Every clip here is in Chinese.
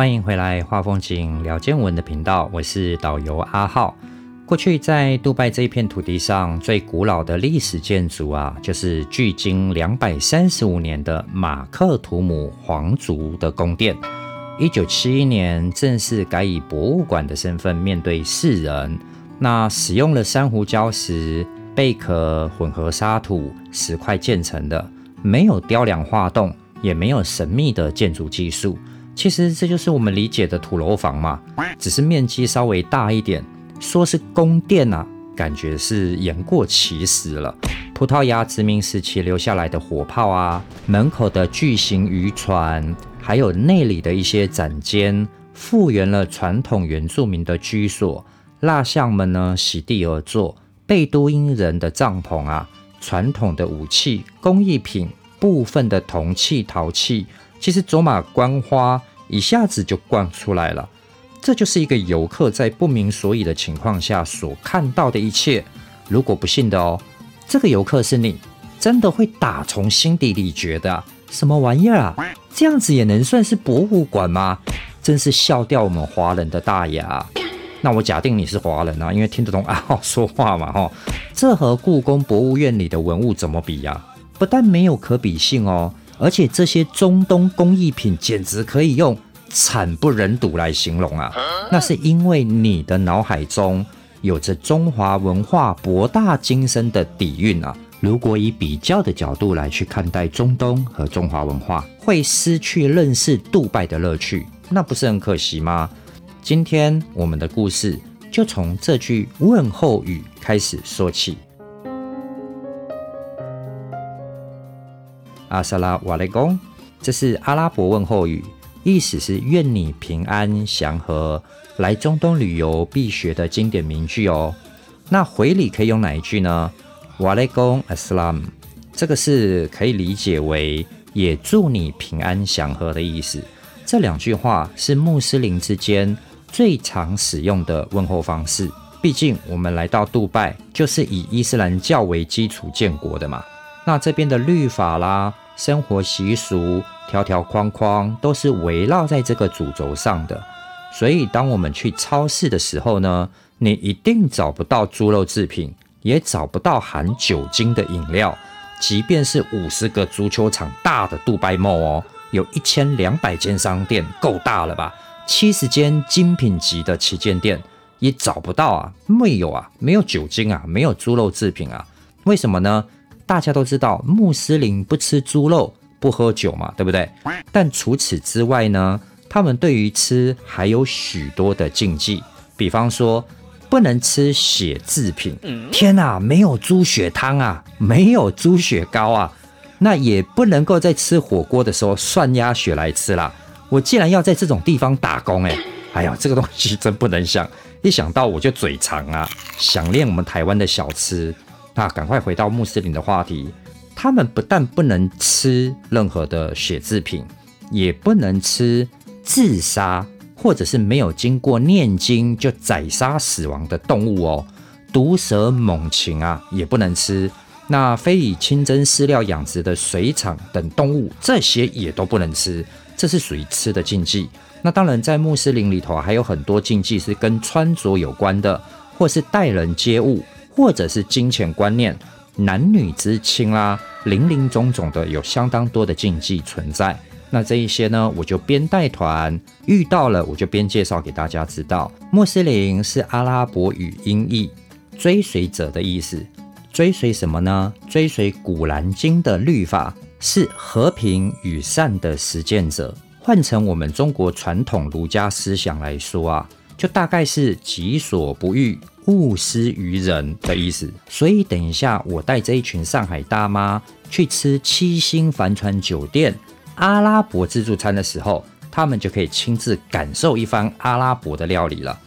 欢迎回来画风景聊见闻的频道，我是导游阿浩。过去在杜拜这一片土地上最古老的历史建筑啊，就是距今两百三十五年的马克图姆皇族的宫殿。一九七一年正式改以博物馆的身份面对世人。那使用了珊瑚礁石、贝壳混合沙土石块建成的，没有雕梁画栋，也没有神秘的建筑技术。其实这就是我们理解的土楼房嘛，只是面积稍微大一点。说是宫殿啊，感觉是言过其实了。葡萄牙殖民时期留下来的火炮啊，门口的巨型渔船，还有内里的一些展间，复原了传统原住民的居所。蜡像们呢，席地而坐。贝都因人的帐篷啊，传统的武器、工艺品、部分的铜器、陶器，其实走马观花，一下子就逛出来了。这就是一个游客在不明所以的情况下所看到的一切。如果不信的哦，这个游客是你，真的会打从心底里觉得什么玩意儿啊？这样子也能算是博物馆吗？真是笑掉我们华人的大牙。那我假定你是华人啊，因为听得懂阿浩 说话嘛，哈。这和故宫博物院里的文物怎么比呀？不但没有可比性哦，而且这些中东工艺品简直可以用。惨不忍睹来形容啊，那是因为你的脑海中有着中华文化博大精深的底蕴啊。如果以比较的角度来去看待中东和中华文化，会失去认识杜拜的乐趣，那不是很可惜吗？今天我们的故事就从这句问候语开始说起。阿萨拉瓦雷公，这是阿拉伯问候语。意思是愿你平安祥和，来中东旅游必学的经典名句哦。那回礼可以用哪一句呢？瓦雷贡阿斯拉姆，这个是可以理解为也祝你平安祥和的意思。这两句话是穆斯林之间最常使用的问候方式。毕竟我们来到杜拜就是以伊斯兰教为基础建国的嘛。那这边的律法啦、生活习俗。条条框框都是围绕在这个主轴上的，所以当我们去超市的时候呢，你一定找不到猪肉制品，也找不到含酒精的饮料。即便是五十个足球场大的杜拜 mall 哦，有一千两百间商店，够大了吧？七十间精品级的旗舰店也找不到啊，没有啊，没有酒精啊，没有猪肉制品啊。为什么呢？大家都知道穆斯林不吃猪肉。不喝酒嘛，对不对？但除此之外呢，他们对于吃还有许多的禁忌，比方说不能吃血制品。天哪，没有猪血汤啊，没有猪血糕啊，那也不能够在吃火锅的时候涮鸭血来吃啦。我既然要在这种地方打工，哎，哎呀，这个东西真不能想，一想到我就嘴馋啊，想念我们台湾的小吃。那赶快回到穆斯林的话题。他们不但不能吃任何的血制品，也不能吃自杀或者是没有经过念经就宰杀死亡的动物哦。毒蛇猛禽啊也不能吃。那非以清真饲料养殖的水产等动物，这些也都不能吃。这是属于吃的禁忌。那当然，在穆斯林里头还有很多禁忌是跟穿着有关的，或是待人接物，或者是金钱观念。男女之亲啦，林林总总的有相当多的禁忌存在。那这一些呢，我就边带团遇到了，我就边介绍给大家知道。穆斯林是阿拉伯语音译，追随者的意思。追随什么呢？追随古兰经的律法，是和平与善的实践者。换成我们中国传统儒家思想来说啊，就大概是己所不欲。勿施于人的意思，所以等一下我带这一群上海大妈去吃七星帆船酒店阿拉伯自助餐的时候，他们就可以亲自感受一番阿拉伯的料理了。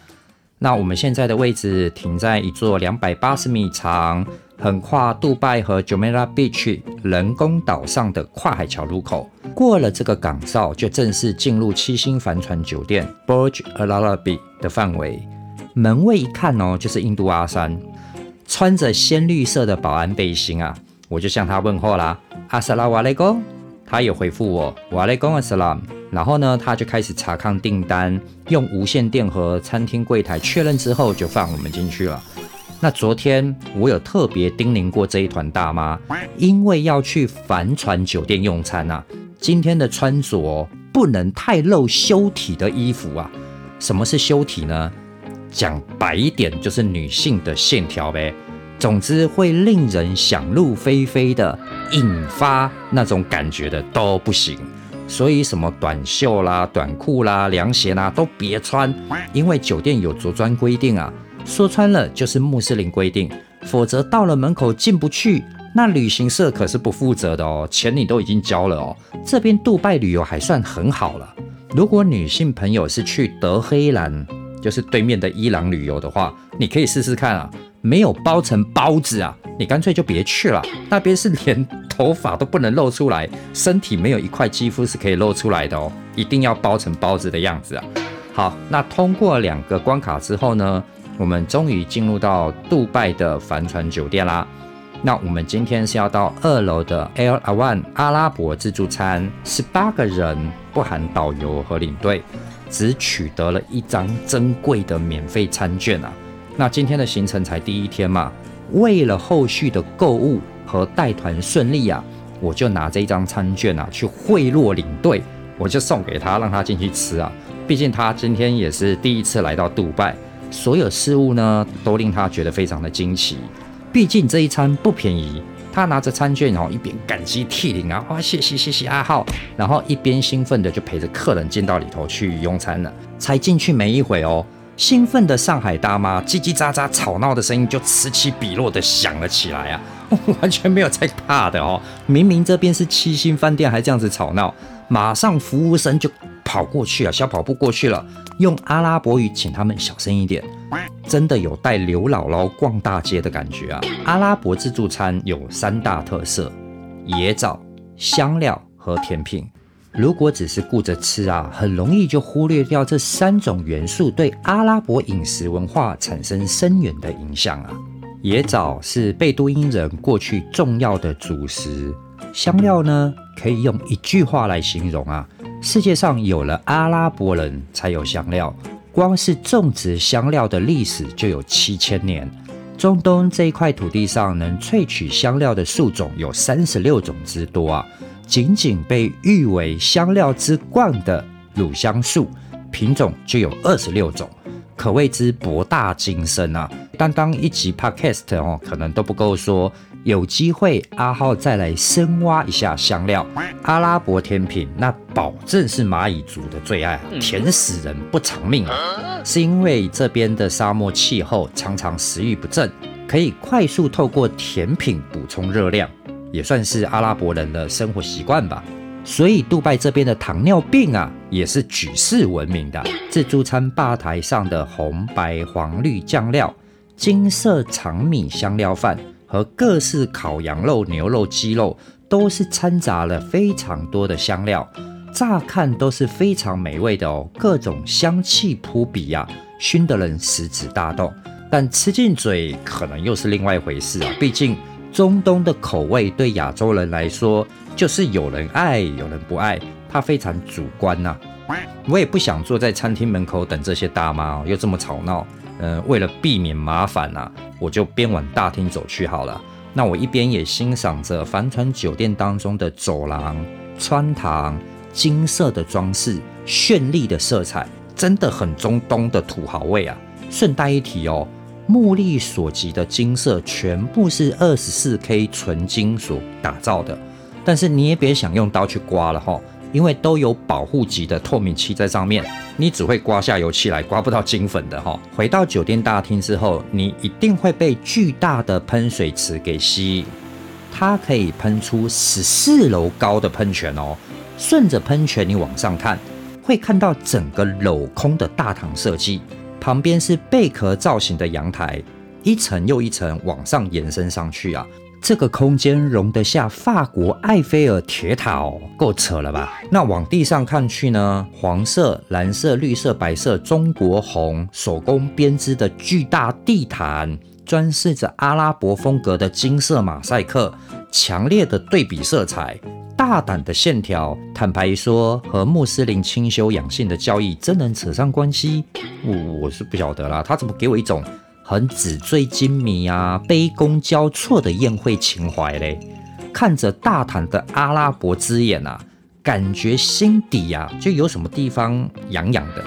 那我们现在的位置停在一座两百八十米长、横跨杜拜和 Jumeirah Beach 人工岛上的跨海桥路口。过了这个港哨，就正式进入七星帆船酒店 Burj Al Arab 的范围。门卫一看哦，就是印度阿三，穿着鲜绿色的保安背心啊，我就向他问候啦，阿萨拉瓦雷公。他也回复我，瓦雷贡阿斯拉。然后呢，他就开始查看订单，用无线电和餐厅柜台确认之后，就放我们进去了。那昨天我有特别叮咛过这一团大妈，因为要去帆船酒店用餐啊，今天的穿着不能太露修体的衣服啊。什么是修体呢？讲白一点，就是女性的线条呗。总之会令人想入非非的，引发那种感觉的都不行。所以什么短袖啦、短裤啦、凉鞋啦都别穿，因为酒店有着装规定啊。说穿了就是穆斯林规定，否则到了门口进不去，那旅行社可是不负责的哦，钱你都已经交了哦。这边杜拜旅游还算很好了，如果女性朋友是去德黑兰，就是对面的伊朗旅游的话，你可以试试看啊，没有包成包子啊，你干脆就别去了，那边是连头发都不能露出来，身体没有一块肌肤是可以露出来的哦，一定要包成包子的样子啊。好，那通过两个关卡之后呢？我们终于进入到杜拜的帆船酒店啦。那我们今天是要到二楼的 Air One 阿拉伯自助餐，十八个人不含导游和领队，只取得了一张珍贵的免费餐券啊。那今天的行程才第一天嘛，为了后续的购物和带团顺利啊，我就拿这一张餐券啊去贿赂领队，我就送给他，让他进去吃啊。毕竟他今天也是第一次来到杜拜。所有事物呢，都令他觉得非常的惊奇。毕竟这一餐不便宜。他拿着餐券，然后一边感激涕零啊，哇，谢谢谢谢阿浩，然后一边兴奋的就陪着客人进到里头去用餐了。才进去没一会哦，兴奋的上海大妈叽叽喳喳吵闹的声音就此起彼落的响了起来啊，完全没有在怕的哦。明明这边是七星饭店，还这样子吵闹，马上服务生就。跑过去啊，小跑步过去了，用阿拉伯语请他们小声一点。真的有带刘姥姥逛大街的感觉啊！阿拉伯自助餐有三大特色：野枣、香料和甜品。如果只是顾着吃啊，很容易就忽略掉这三种元素对阿拉伯饮食文化产生深远的影响啊！野枣是贝都因人过去重要的主食，香料呢，可以用一句话来形容啊。世界上有了阿拉伯人才有香料，光是种植香料的历史就有七千年。中东这一块土地上能萃取香料的树种有三十六种之多啊！仅仅被誉为香料之冠的乳香树品种就有二十六种，可谓之博大精深啊！单单一集 podcast 哦，可能都不够说。有机会，阿浩再来深挖一下香料。阿拉伯甜品，那保证是蚂蚁族的最爱，甜死人不偿命啊！是因为这边的沙漠气候常常食欲不振，可以快速透过甜品补充热量，也算是阿拉伯人的生活习惯吧。所以，杜拜这边的糖尿病啊，也是举世闻名的。自助餐吧台上的红、白、黄、绿酱料，金色长米香料饭。和各式烤羊肉、牛肉、鸡肉都是掺杂了非常多的香料，乍看都是非常美味的哦，各种香气扑鼻呀，熏得人食指大动。但吃进嘴可能又是另外一回事啊，毕竟中东的口味对亚洲人来说就是有人爱有人不爱，它非常主观呐。我也不想坐在餐厅门口等这些大妈，又这么吵闹。嗯，为了避免麻烦呐，我就边往大厅走去好了。那我一边也欣赏着帆船酒店当中的走廊、穿堂、金色的装饰、绚丽的色彩，真的很中东的土豪味啊！顺带一提哦，目力所及的金色全部是二十四 K 纯金所打造的，但是你也别想用刀去刮了哈。因为都有保护级的透明漆在上面，你只会刮下油漆来，刮不到金粉的哈。回到酒店大厅之后，你一定会被巨大的喷水池给吸引，它可以喷出十四楼高的喷泉哦。顺着喷泉你往上看，会看到整个镂空的大堂设计，旁边是贝壳造型的阳台，一层又一层往上延伸上去啊。这个空间容得下法国埃菲尔铁塔哦，够扯了吧？那往地上看去呢？黄色、蓝色、绿色、白色，中国红手工编织的巨大地毯，装饰着阿拉伯风格的金色马赛克，强烈的对比色彩。大胆的线条，坦白说，和穆斯林清修养性的教义真能扯上关系？我我是不晓得啦。他怎么给我一种很纸醉金迷啊、卑躬交错的宴会情怀嘞？看着大坦的阿拉伯之眼啊，感觉心底呀就有什么地方痒痒的，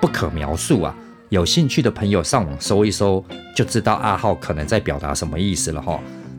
不可描述啊。有兴趣的朋友上网搜一搜，就知道阿浩可能在表达什么意思了哈。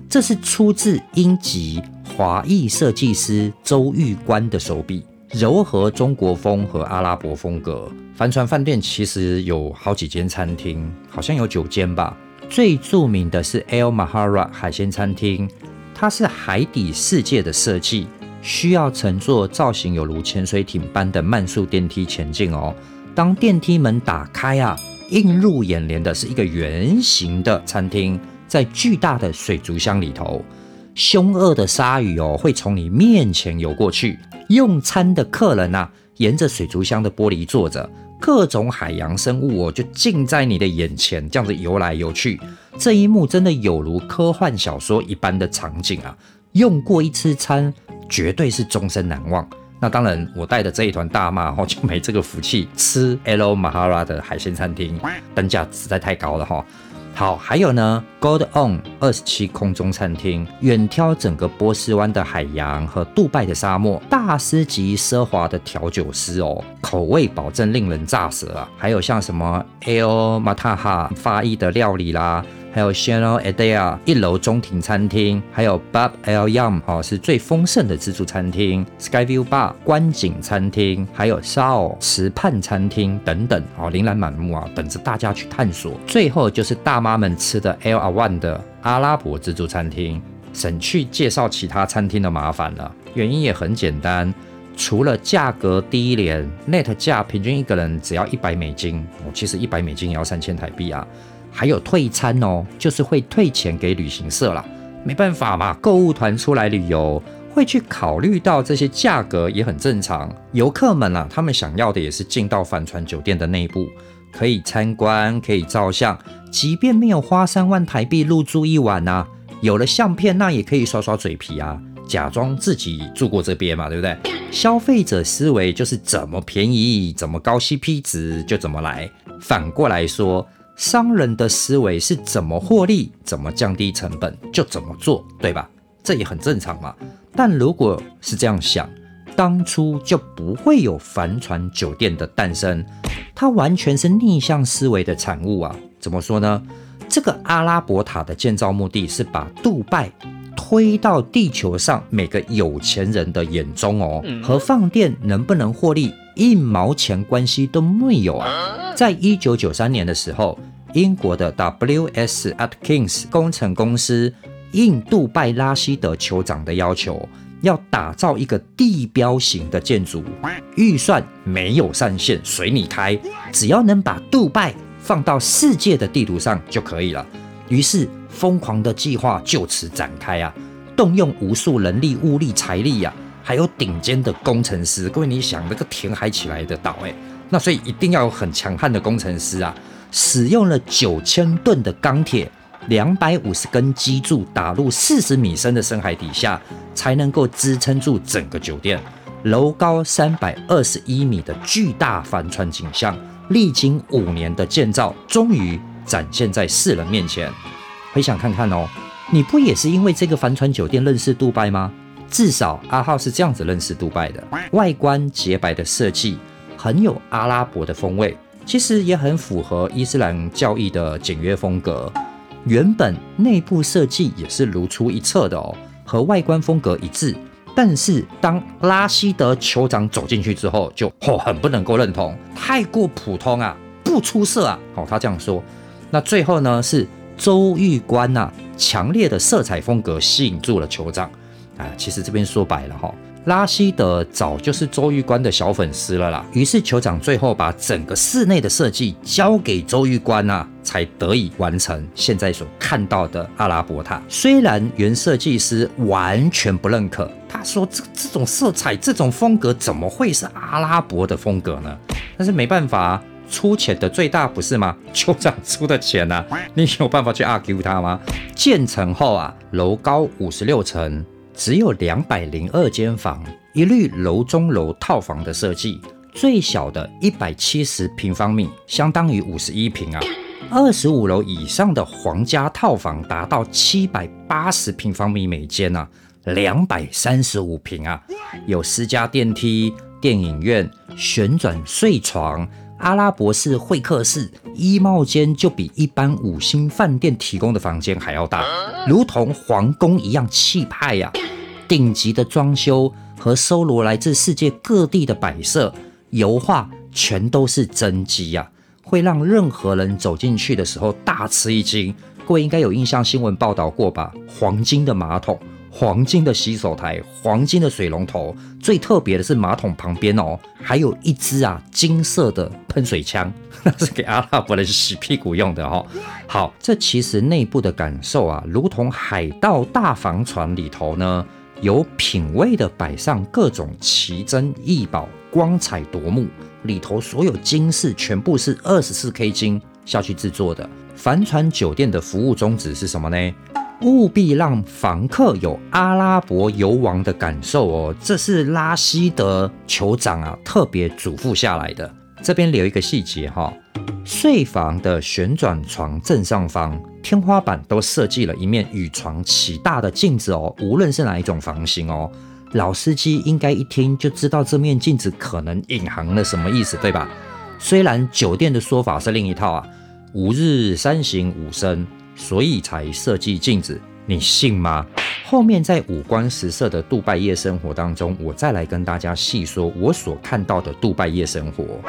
这是出自英籍华裔设计师周玉官的手笔，柔和中国风和阿拉伯风格。帆船饭店其实有好几间餐厅，好像有九间吧。最著名的是 El Mahara 海鲜餐厅，它是海底世界的设计，需要乘坐造型有如潜水艇般的慢速电梯前进哦。当电梯门打开啊，映入眼帘的是一个圆形的餐厅，在巨大的水族箱里头，凶恶的鲨鱼哦会从你面前游过去。用餐的客人呐，沿着水族箱的玻璃坐着，各种海洋生物哦就近在你的眼前，这样子游来游去。这一幕真的有如科幻小说一般的场景啊！用过一次餐，绝对是终身难忘。那当然，我带的这一团大妈哈，就没这个福气吃 L Mahara 的海鲜餐厅，单价实在太高了哈。好，还有呢，Gold On 二十七空中餐厅，远眺整个波斯湾的海洋和杜拜的沙漠，大师级奢华的调酒师哦，口味保证令人炸舌啊。还有像什么 L Mataha 发意的料理啦。还有 Chanel Adea 一楼中庭餐厅，还有 Bob El Yam 哦，是最丰盛的自助餐厅，Skyview Bar 观景餐厅，还有 Saw 池畔餐厅等等哦，琳琅满目啊，等着大家去探索。最后就是大妈们吃的 El Awan 的阿拉伯自助餐厅，省去介绍其他餐厅的麻烦了。原因也很简单，除了价格低廉，Net 价平均一个人只要一百美金，哦，其实一百美金也要三千台币啊。还有退餐哦，就是会退钱给旅行社啦。没办法嘛，购物团出来旅游会去考虑到这些价格也很正常。游客们啊，他们想要的也是进到帆船酒店的内部，可以参观，可以照相，即便没有花三万台币入住一晚啊，有了相片那也可以刷刷嘴皮啊，假装自己住过这边嘛，对不对？消费者思维就是怎么便宜，怎么高 CP 值就怎么来。反过来说。商人的思维是怎么获利，怎么降低成本就怎么做，对吧？这也很正常嘛。但如果是这样想，当初就不会有帆船酒店的诞生，它完全是逆向思维的产物啊。怎么说呢？这个阿拉伯塔的建造目的是把杜拜推到地球上每个有钱人的眼中哦，和放电能不能获利一毛钱关系都没有啊。在一九九三年的时候，英国的 W.S. Atkins 工程公司应杜拜拉希德酋长的要求，要打造一个地标型的建筑，预算没有上限，随你开，只要能把杜拜放到世界的地图上就可以了。于是，疯狂的计划就此展开啊，动用无数人力、物力、财力呀，还有顶尖的工程师。各位，你想，那个填海起来的岛，哎。那所以一定要有很强悍的工程师啊！使用了九千吨的钢铁，两百五十根基柱打入四十米深的深海底下，才能够支撑住整个酒店。楼高三百二十一米的巨大帆船景象，历经五年的建造，终于展现在世人面前。回想看看哦，你不也是因为这个帆船酒店认识杜拜吗？至少阿浩是这样子认识杜拜的，外观洁白的设计。很有阿拉伯的风味，其实也很符合伊斯兰教义的简约风格。原本内部设计也是如出一辙的哦，和外观风格一致。但是当拉希德酋长走进去之后，就哦很不能够认同，太过普通啊，不出色啊。哦，他这样说。那最后呢，是周玉官呐，强烈的色彩风格吸引住了酋长。啊，其实这边说白了哈。拉希德早就是周玉官的小粉丝了啦，于是酋长最后把整个室内的设计交给周玉官啊，才得以完成现在所看到的阿拉伯塔。虽然原设计师完全不认可，他说这这种色彩、这种风格怎么会是阿拉伯的风格呢？但是没办法，出钱的最大不是吗？酋长出的钱啊，你有办法去 argue 他吗？建成后啊，楼高五十六层。只有两百零二间房，一律楼中楼套房的设计。最小的一百七十平方米，相当于五十一平啊。二十五楼以上的皇家套房达到七百八十平方米每间啊，两百三十五平啊，有私家电梯、电影院、旋转睡床。阿拉伯式会客室衣帽间就比一般五星饭店提供的房间还要大，如同皇宫一样气派呀！顶级的装修和搜罗来自世界各地的摆设、油画，全都是真迹呀，会让任何人走进去的时候大吃一惊。各位应该有印象，新闻报道过吧？黄金的马桶。黄金的洗手台，黄金的水龙头，最特别的是马桶旁边哦，还有一支啊金色的喷水枪，那是给阿拉伯人洗屁股用的哦。好，这其实内部的感受啊，如同海盗大房船里头呢，有品味的摆上各种奇珍异宝，光彩夺目。里头所有金饰全部是二十四 K 金下去制作的。帆船酒店的服务宗旨是什么呢？务必让房客有阿拉伯游王的感受哦，这是拉希德酋长啊特别嘱咐下来的。这边留一个细节哈，睡房的旋转床正上方天花板都设计了一面与床齐大的镜子哦，无论是哪一种房型哦，老司机应该一听就知道这面镜子可能隐含了什么意思，对吧？虽然酒店的说法是另一套啊，吾日三省吾身。所以才设计镜子，你信吗？后面在五光十色的杜拜夜生活当中，我再来跟大家细说我所看到的杜拜夜生活。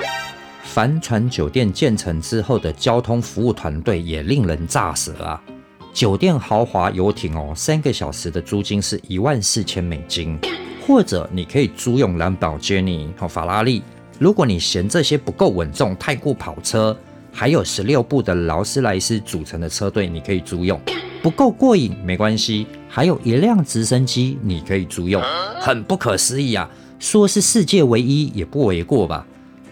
帆船酒店建成之后的交通服务团队也令人咋舌啊！酒店豪华游艇哦，三个小时的租金是一万四千美金，或者你可以租用兰博基尼和法拉利。如果你嫌这些不够稳重，太过跑车。还有十六部的劳斯莱斯组成的车队，你可以租用，不够过瘾没关系，还有一辆直升机你可以租用，很不可思议啊！说是世界唯一也不为过吧？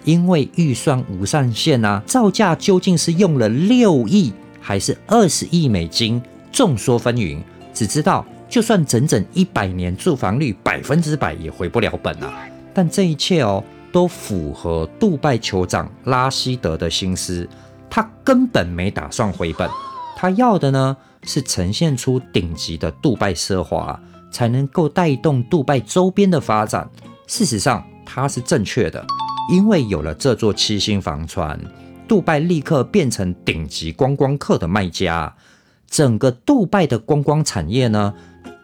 因为预算无上限啊，造价究竟是用了六亿还是二十亿美金，众说纷纭。只知道就算整整一百年住房率百分之百也回不了本啊！但这一切哦。都符合杜拜酋长拉希德的心思，他根本没打算回本，他要的呢是呈现出顶级的杜拜奢华，才能够带动杜拜周边的发展。事实上，他是正确的，因为有了这座七星房船，杜拜立刻变成顶级观光客的卖家，整个杜拜的观光产业呢，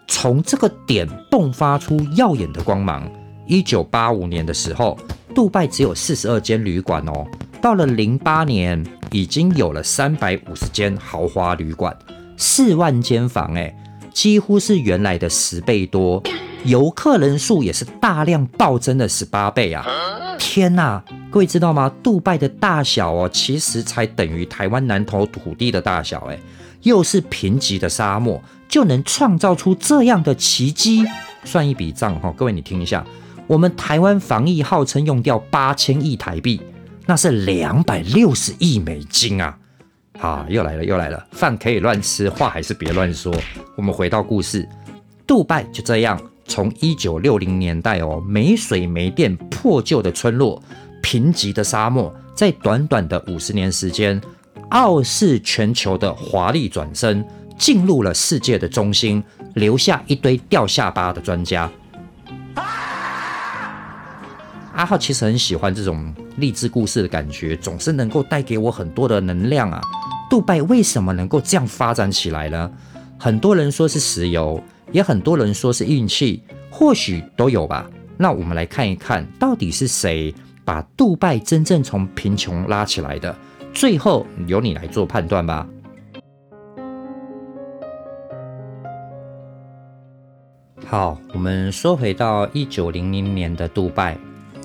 从这个点迸发出耀眼的光芒。一九八五年的时候。杜拜只有四十二间旅馆哦，到了零八年已经有了三百五十间豪华旅馆，四万间房，哎，几乎是原来的十倍多，游客人数也是大量暴增的十八倍啊！天哪，各位知道吗？杜拜的大小哦，其实才等于台湾南投土地的大小，哎，又是贫瘠的沙漠，就能创造出这样的奇迹？算一笔账哈，各位你听一下。我们台湾防疫号称用掉八千亿台币，那是两百六十亿美金啊！好，又来了，又来了，饭可以乱吃，话还是别乱说。我们回到故事，杜拜就这样，从一九六零年代哦，没水没电、破旧的村落、贫瘠的沙漠，在短短的五十年时间，傲视全球的华丽转身，进入了世界的中心，留下一堆掉下巴的专家。阿浩其实很喜欢这种励志故事的感觉，总是能够带给我很多的能量啊。杜拜为什么能够这样发展起来呢？很多人说是石油，也很多人说是运气，或许都有吧。那我们来看一看到底是谁把杜拜真正从贫穷拉起来的？最后由你来做判断吧。好，我们说回到一九零零年的杜拜。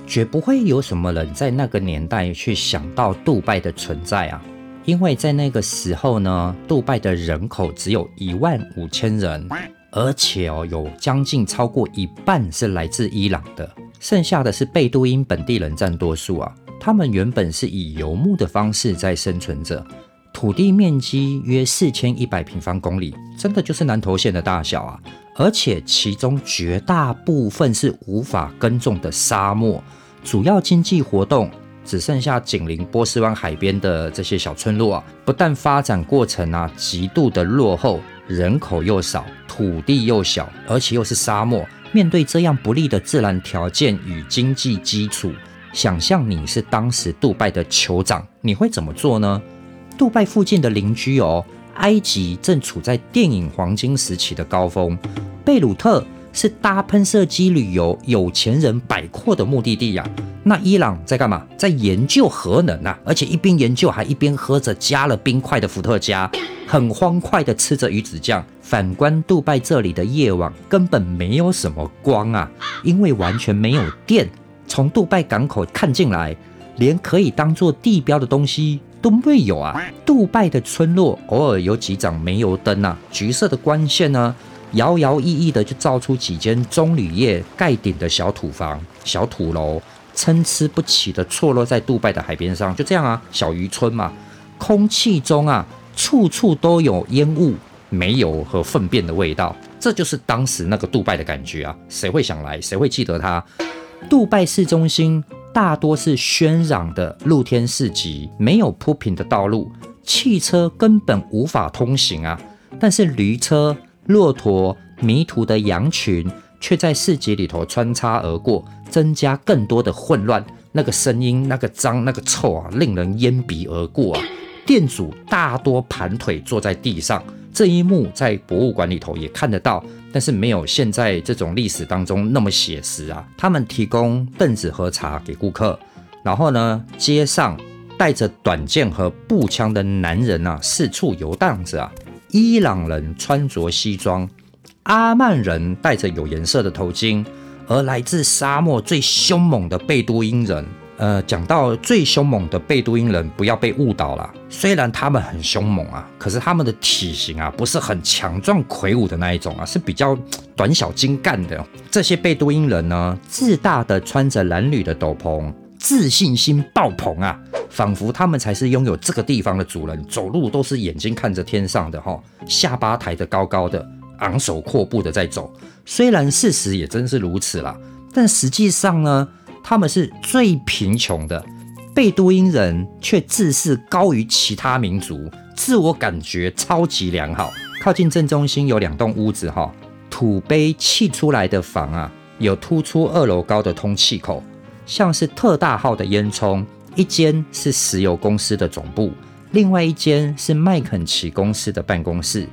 绝不会有什么人在那个年代去想到杜拜的存在啊，因为在那个时候呢，杜拜的人口只有一万五千人，而且哦，有将近超过一半是来自伊朗的，剩下的是贝都因本地人占多数啊。他们原本是以游牧的方式在生存着，土地面积约四千一百平方公里，真的就是南投县的大小啊。而且其中绝大部分是无法耕种的沙漠，主要经济活动只剩下紧邻波斯湾海边的这些小村落啊，不但发展过程啊极度的落后，人口又少，土地又小，而且又是沙漠。面对这样不利的自然条件与经济基础，想象你是当时杜拜的酋长，你会怎么做呢？杜拜附近的邻居哦。埃及正处在电影黄金时期的高峰，贝鲁特是搭喷射机旅游有钱人摆阔的目的地呀。那伊朗在干嘛？在研究核能啊，而且一边研究还一边喝着加了冰块的伏特加，很欢快的吃着鱼子酱。反观杜拜这里的夜晚根本没有什么光啊，因为完全没有电。从杜拜港口看进来，连可以当做地标的东西。都没有啊！杜拜的村落偶尔有几盏煤油灯啊，橘色的光线呢，摇摇曳曳的就照出几间棕榈叶盖顶的小土房、小土楼，参差不齐的错落在杜拜的海边上。就这样啊，小渔村嘛。空气中啊，处处都有烟雾、煤油和粪便的味道，这就是当时那个杜拜的感觉啊！谁会想来？谁会记得它？杜拜市中心。大多是喧嚷的露天市集，没有铺平的道路，汽车根本无法通行啊！但是驴车、骆驼、迷途的羊群却在市集里头穿插而过，增加更多的混乱。那个声音、那个脏、那个臭啊，令人咽鼻而过啊！店主大多盘腿坐在地上，这一幕在博物馆里头也看得到。但是没有现在这种历史当中那么写实啊！他们提供凳子和茶给顾客，然后呢，街上带着短剑和步枪的男人啊，四处游荡着啊。伊朗人穿着西装，阿曼人戴着有颜色的头巾，而来自沙漠最凶猛的贝都因人。呃，讲到最凶猛的贝都因人，不要被误导了。虽然他们很凶猛啊，可是他们的体型啊，不是很强壮魁梧的那一种啊，是比较短小精干的。这些贝都因人呢，自大的穿着蓝绿的斗篷，自信心爆棚啊，仿佛他们才是拥有这个地方的主人。走路都是眼睛看着天上的哈，下巴抬得高高的，昂首阔步的在走。虽然事实也真是如此啦，但实际上呢？他们是最贫穷的，贝都因人却自视高于其他民族，自我感觉超级良好。靠近正中心有两栋屋子，哈，土碑砌出来的房啊，有突出二楼高的通气口，像是特大号的烟囱。一间是石油公司的总部，另外一间是麦肯齐公司的办公室，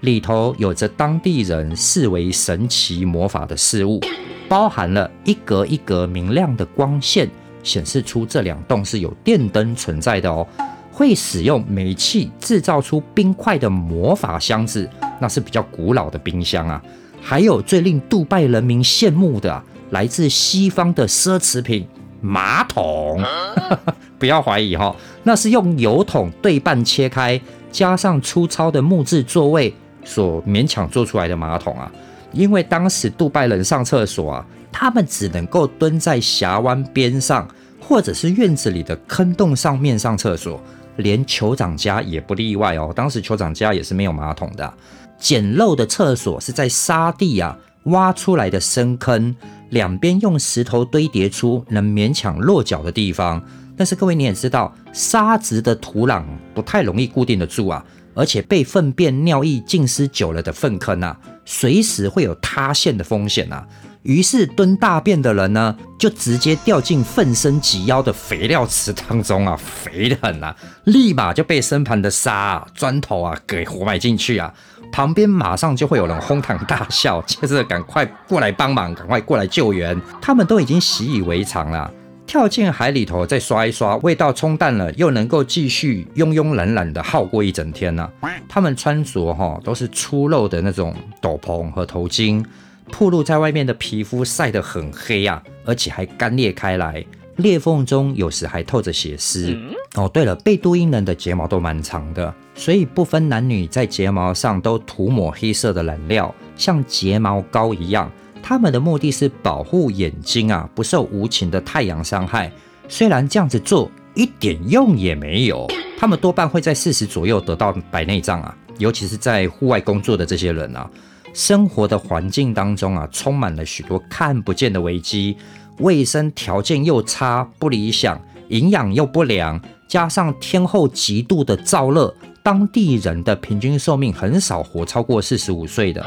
里头有着当地人视为神奇魔法的事物。包含了一格一格明亮的光线，显示出这两栋是有电灯存在的哦。会使用煤气制造出冰块的魔法箱子，那是比较古老的冰箱啊。还有最令杜拜人民羡慕的，来自西方的奢侈品——马桶。不要怀疑哈，那是用油桶对半切开，加上粗糙的木质座位所勉强做出来的马桶啊。因为当时杜拜人上厕所啊，他们只能够蹲在峡湾边上，或者是院子里的坑洞上面上厕所，连酋长家也不例外哦。当时酋长家也是没有马桶的，简陋的厕所是在沙地啊挖出来的深坑，两边用石头堆叠出能勉强落脚的地方。但是各位你也知道，沙质的土壤不太容易固定得住啊。而且被粪便、尿液浸湿久了的粪坑啊，随时会有塌陷的风险啊。于是蹲大便的人呢，就直接掉进粪身及腰的肥料池当中啊，肥得很啊，立马就被身旁的沙、砖头啊给活埋进去啊。旁边马上就会有人哄堂大笑，接 着赶快过来帮忙，赶快过来救援。他们都已经习以为常了。跳进海里头，再刷一刷，味道冲淡了，又能够继续慵慵懒懒的耗过一整天呢。他们穿着哈都是粗陋的那种斗篷和头巾，暴露在外面的皮肤晒得很黑啊，而且还干裂开来，裂缝中有时还透着血丝。哦，对了，贝都因人的睫毛都蛮长的，所以不分男女，在睫毛上都涂抹黑色的染料，像睫毛膏一样。他们的目的是保护眼睛啊，不受无情的太阳伤害。虽然这样子做一点用也没有，他们多半会在四十左右得到白内障啊，尤其是在户外工作的这些人啊，生活的环境当中啊，充满了许多看不见的危机，卫生条件又差不理想，营养又不良，加上天后极度的燥热，当地人的平均寿命很少活超过四十五岁的。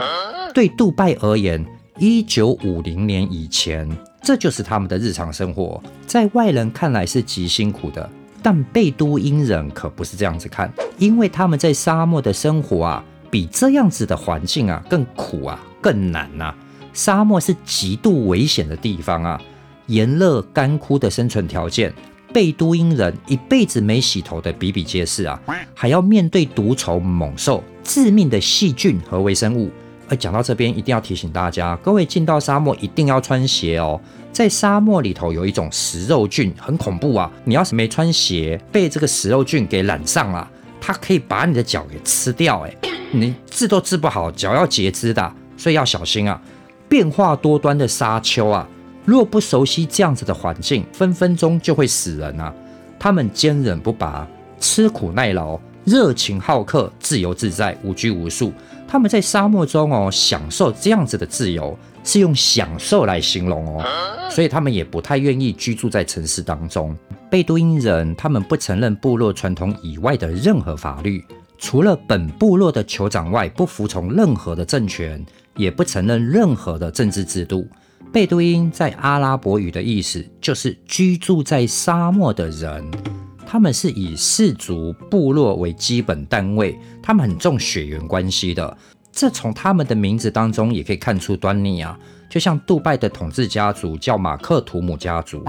对杜拜而言，一九五零年以前，这就是他们的日常生活，在外人看来是极辛苦的，但贝都因人可不是这样子看，因为他们在沙漠的生活啊。比这样子的环境啊更苦啊更难呐！沙漠是极度危险的地方啊，炎热干枯的生存条件，贝都因人一辈子没洗头的比比皆是啊，还要面对毒虫猛兽、致命的细菌和微生物。而讲到这边，一定要提醒大家，各位进到沙漠一定要穿鞋哦，在沙漠里头有一种食肉菌，很恐怖啊！你要是没穿鞋，被这个食肉菌给染上了，它可以把你的脚给吃掉，哎。你治都治不好，脚要截肢的，所以要小心啊！变化多端的沙丘啊，若不熟悉这样子的环境，分分钟就会死人啊！他们坚韧不拔，吃苦耐劳，热情好客，自由自在，无拘无束。他们在沙漠中哦，享受这样子的自由，是用享受来形容哦，所以他们也不太愿意居住在城市当中。贝都因人，他们不承认部落传统以外的任何法律。除了本部落的酋长外，不服从任何的政权，也不承认任何的政治制度。贝都因在阿拉伯语的意思就是居住在沙漠的人，他们是以氏族部落为基本单位，他们很重血缘关系的。这从他们的名字当中也可以看出端倪啊，就像杜拜的统治家族叫马克图姆家族。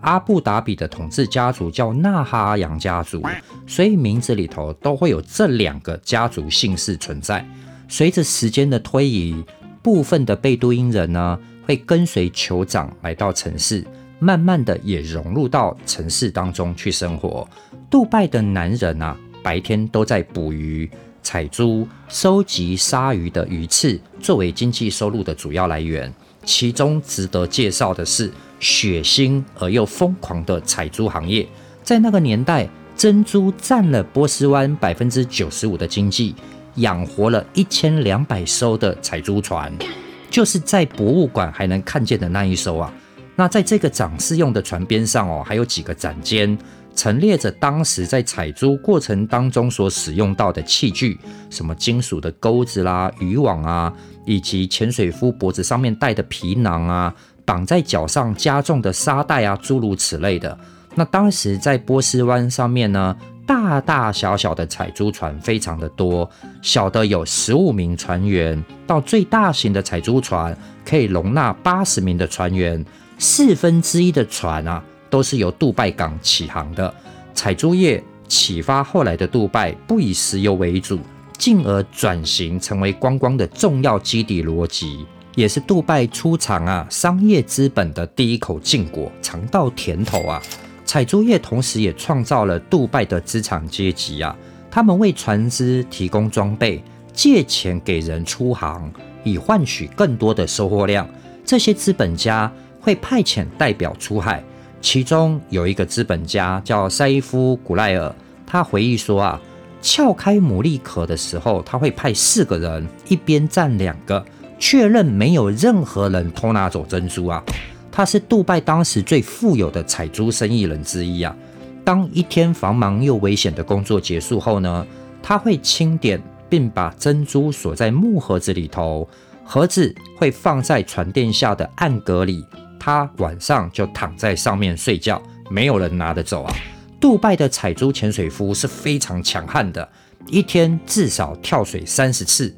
阿布达比的统治家族叫纳哈扬家族，所以名字里头都会有这两个家族姓氏存在。随着时间的推移，部分的贝都因人呢会跟随酋长来到城市，慢慢的也融入到城市当中去生活。杜拜的男人啊，白天都在捕鱼、采珠、收集鲨鱼的鱼刺，作为经济收入的主要来源。其中值得介绍的是。血腥而又疯狂的采珠行业，在那个年代，珍珠占了波斯湾百分之九十五的经济，养活了一千两百艘的采珠船，就是在博物馆还能看见的那一艘啊。那在这个展示用的船边上哦，还有几个展间，陈列着当时在采珠过程当中所使用到的器具，什么金属的钩子啦、渔网啊，以及潜水夫脖子上面戴的皮囊啊。绑在脚上加重的沙袋啊，诸如此类的。那当时在波斯湾上面呢，大大小小的采珠船非常的多，小的有十五名船员，到最大型的采珠船可以容纳八十名的船员。四分之一的船啊，都是由杜拜港起航的。采珠业启发后来的杜拜不以石油为主，进而转型成为观光的重要基底逻辑。也是杜拜出厂啊，商业资本的第一口禁果，尝到甜头啊。采珠业同时也创造了杜拜的资产阶级啊，他们为船只提供装备，借钱给人出航，以换取更多的收获量。这些资本家会派遣代表出海，其中有一个资本家叫塞夫古赖尔，他回忆说啊，撬开牡蛎壳的时候，他会派四个人，一边站两个。确认没有任何人偷拿走珍珠啊！他是杜拜当时最富有的采珠生意人之一啊。当一天繁忙又危险的工作结束后呢，他会清点并把珍珠锁在木盒子里头，盒子会放在船垫下的暗格里。他晚上就躺在上面睡觉，没有人拿得走啊！杜拜的采珠潜水夫是非常强悍的，一天至少跳水三十次。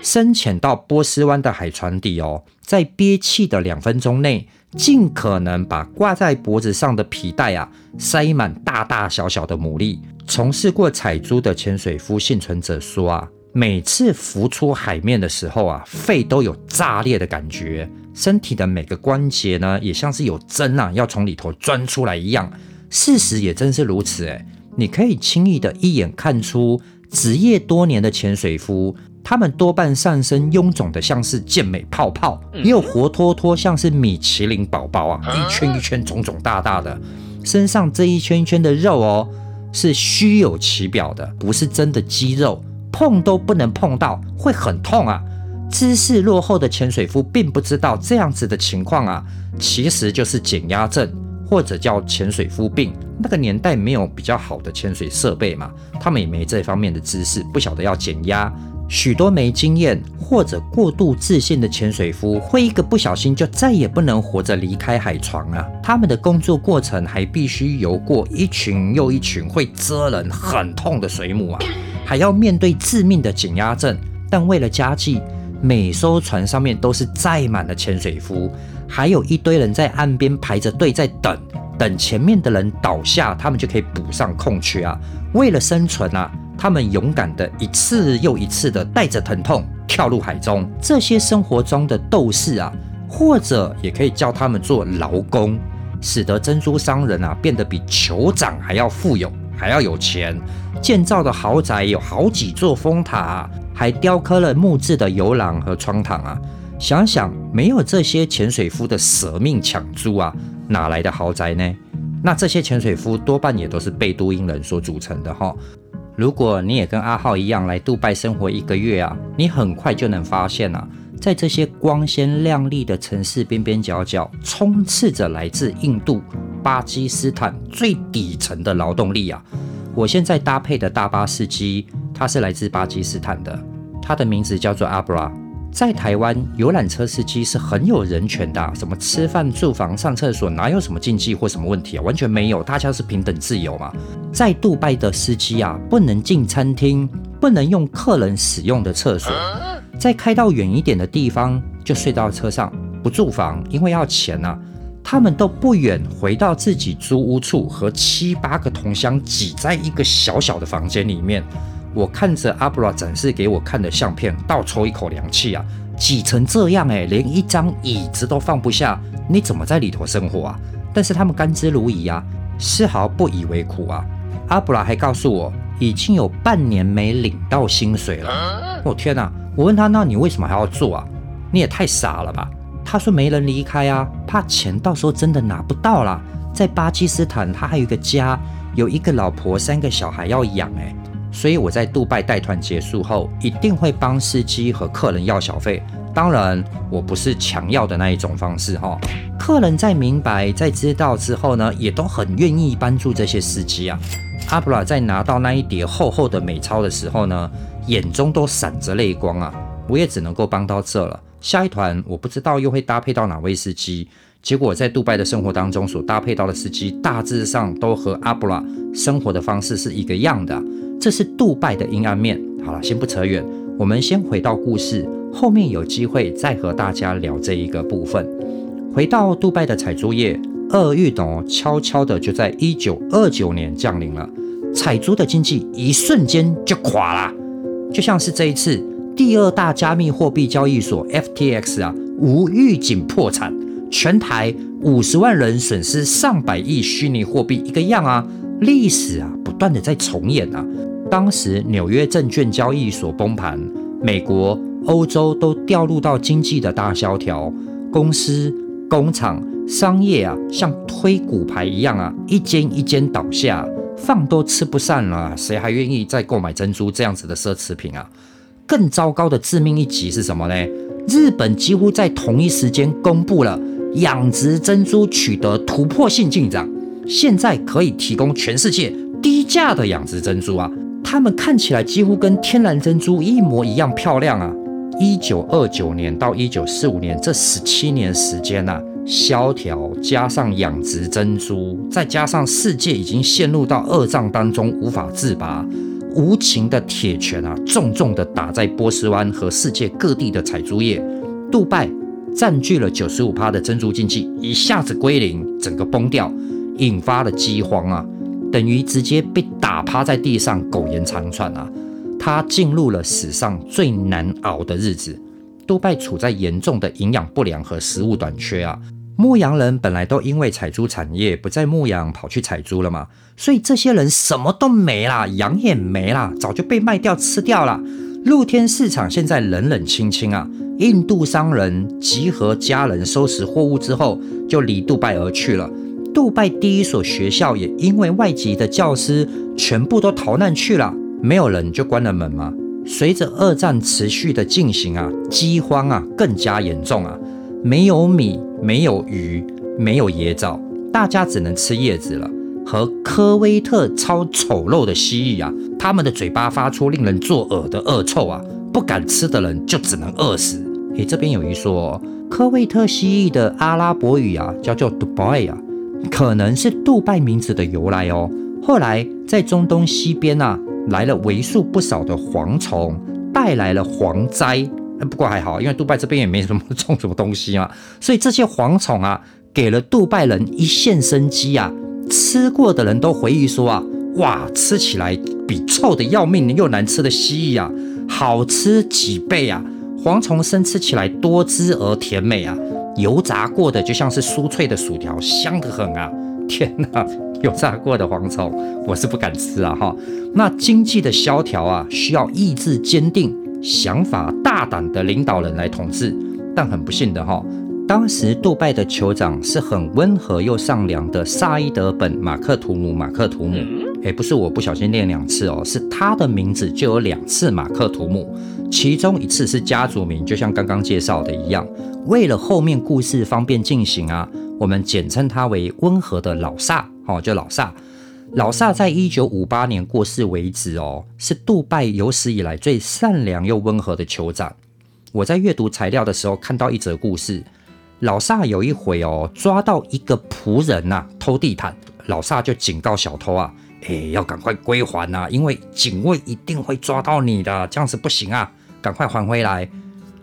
深潜到波斯湾的海船底哦，在憋气的两分钟内，尽可能把挂在脖子上的皮带啊塞满大大小小的牡蛎。从事过采珠的潜水夫幸存者说啊，每次浮出海面的时候啊，肺都有炸裂的感觉，身体的每个关节呢，也像是有针啊要从里头钻出来一样。事实也真是如此诶，你可以轻易的一眼看出职业多年的潜水夫。他们多半上身臃肿的像是健美泡泡，也有活脱脱像是米其林宝宝啊，一圈一圈肿肿大大的。身上这一圈一圈的肉哦，是虚有其表的，不是真的肌肉，碰都不能碰到，会很痛啊。知识落后的潜水夫并不知道这样子的情况啊，其实就是减压症或者叫潜水夫病。那个年代没有比较好的潜水设备嘛，他们也没这方面的知识，不晓得要减压。许多没经验或者过度自信的潜水夫，会一个不小心就再也不能活着离开海床啊！他们的工作过程还必须游过一群又一群会蜇人、很痛的水母啊，还要面对致命的减压症。但为了家计，每艘船上面都是载满了潜水夫，还有一堆人在岸边排着队在等，等前面的人倒下，他们就可以补上空缺啊！为了生存啊！他们勇敢的一次又一次的带着疼痛跳入海中，这些生活中的斗士啊，或者也可以叫他们做劳工，使得珍珠商人啊变得比酋长还要富有，还要有钱，建造的豪宅有好几座风塔，还雕刻了木质的游廊和窗堂啊。想想没有这些潜水夫的舍命抢租啊，哪来的豪宅呢？那这些潜水夫多半也都是贝都因人所组成的哈。如果你也跟阿浩一样来杜拜生活一个月啊，你很快就能发现啊，在这些光鲜亮丽的城市边边角角，充斥着来自印度、巴基斯坦最底层的劳动力啊。我现在搭配的大巴司机，他是来自巴基斯坦的，他的名字叫做阿布拉。在台湾，游览车司机是很有人权的，什么吃饭、住房、上厕所，哪有什么禁忌或什么问题啊？完全没有，大家是平等自由嘛。在杜拜的司机啊，不能进餐厅，不能用客人使用的厕所，在开到远一点的地方就睡到车上，不住房，因为要钱啊。他们都不远回到自己租屋处，和七八个同乡挤在一个小小的房间里面。我看着阿布拉展示给我看的相片，倒抽一口凉气啊！挤成这样哎，连一张椅子都放不下，你怎么在里头生活啊？但是他们甘之如饴啊，丝毫不以为苦啊！阿布拉还告诉我，已经有半年没领到薪水了。我天哪！我问他，那你为什么还要做啊？你也太傻了吧！他说没人离开啊，怕钱到时候真的拿不到啦。在巴基斯坦，他还有一个家，有一个老婆，三个小孩要养哎。所以我在杜拜带团结束后，一定会帮司机和客人要小费。当然，我不是强要的那一种方式哈。客人在明白、在知道之后呢，也都很愿意帮助这些司机啊。阿布拉在拿到那一叠厚厚的美钞的时候呢，眼中都闪着泪光啊。我也只能够帮到这了。下一团我不知道又会搭配到哪位司机。结果在杜拜的生活当中所搭配到的司机，大致上都和阿布拉生活的方式是一个样的。这是杜拜的阴暗面。好了，先不扯远，我们先回到故事，后面有机会再和大家聊这一个部分。回到杜拜的采珠业，厄运哦，悄悄的就在一九二九年降临了，采珠的经济一瞬间就垮了，就像是这一次第二大加密货币交易所 FTX 啊，无预警破产，全台五十万人损失上百亿虚拟货币一个样啊，历史啊不断的在重演啊。当时纽约证券交易所崩盘，美国、欧洲都掉入到经济的大萧条，公司、工厂、商业啊，像推骨牌一样啊，一间一间倒下，饭都吃不上了，谁还愿意再购买珍珠这样子的奢侈品啊？更糟糕的致命一击是什么呢？日本几乎在同一时间公布了养殖珍珠取得突破性进展，现在可以提供全世界低价的养殖珍珠啊！它们看起来几乎跟天然珍珠一模一样漂亮啊！一九二九年到一九四五年这十七年时间呐，萧条加上养殖珍珠，再加上世界已经陷入到恶战当中无法自拔，无情的铁拳啊，重重的打在波斯湾和世界各地的采珠业。杜拜占据了九十五趴的珍珠经济，一下子归零，整个崩掉，引发了饥荒啊！等于直接被打趴在地上，苟延残喘啊！他进入了史上最难熬的日子。杜拜处在严重的营养不良和食物短缺啊！牧羊人本来都因为采珠产业不在牧羊，跑去采珠了嘛，所以这些人什么都没啦，羊也没啦，早就被卖掉吃掉了。露天市场现在冷冷清清啊！印度商人集合家人收拾货物之后，就离杜拜而去了。杜拜第一所学校也因为外籍的教师全部都逃难去了，没有人就关了门吗？随着二战持续的进行啊，饥荒啊更加严重啊，没有米，没有鱼，没有野藻，大家只能吃叶子了。和科威特超丑陋的蜥蜴啊，他们的嘴巴发出令人作呕的恶臭啊，不敢吃的人就只能饿死。诶，这边有一说，科威特蜥蜴的阿拉伯语啊，叫做 Dubai 啊，可能是杜拜名字的由来哦。后来在中东西边啊，来了为数不少的蝗虫，带来了蝗灾。不过还好，因为杜拜这边也没什么 种什么东西嘛，所以这些蝗虫啊，给了杜拜人一线生机啊。吃过的人都回忆说啊，哇，吃起来比臭的要命又难吃的蜥蜴啊，好吃几倍啊！蝗虫生吃起来多汁而甜美啊，油炸过的就像是酥脆的薯条，香得很啊！天哪，油炸过的蝗虫我是不敢吃啊哈。那经济的萧条啊，需要意志坚定、想法大胆的领导人来统治，但很不幸的哈。当时杜拜的酋长是很温和又善良的萨伊德本马克图姆马克图姆，诶，不是我不小心念两次哦，是他的名字就有两次马克图姆，其中一次是家族名，就像刚刚介绍的一样。为了后面故事方便进行啊，我们简称他为温和的老萨，哦，就老萨。老萨在一九五八年过世为止哦，是杜拜有史以来最善良又温和的酋长。我在阅读材料的时候看到一则故事。老萨有一回哦，抓到一个仆人呐偷地毯，老萨就警告小偷啊，哎，要赶快归还呐，因为警卫一定会抓到你的，这样子不行啊，赶快还回来。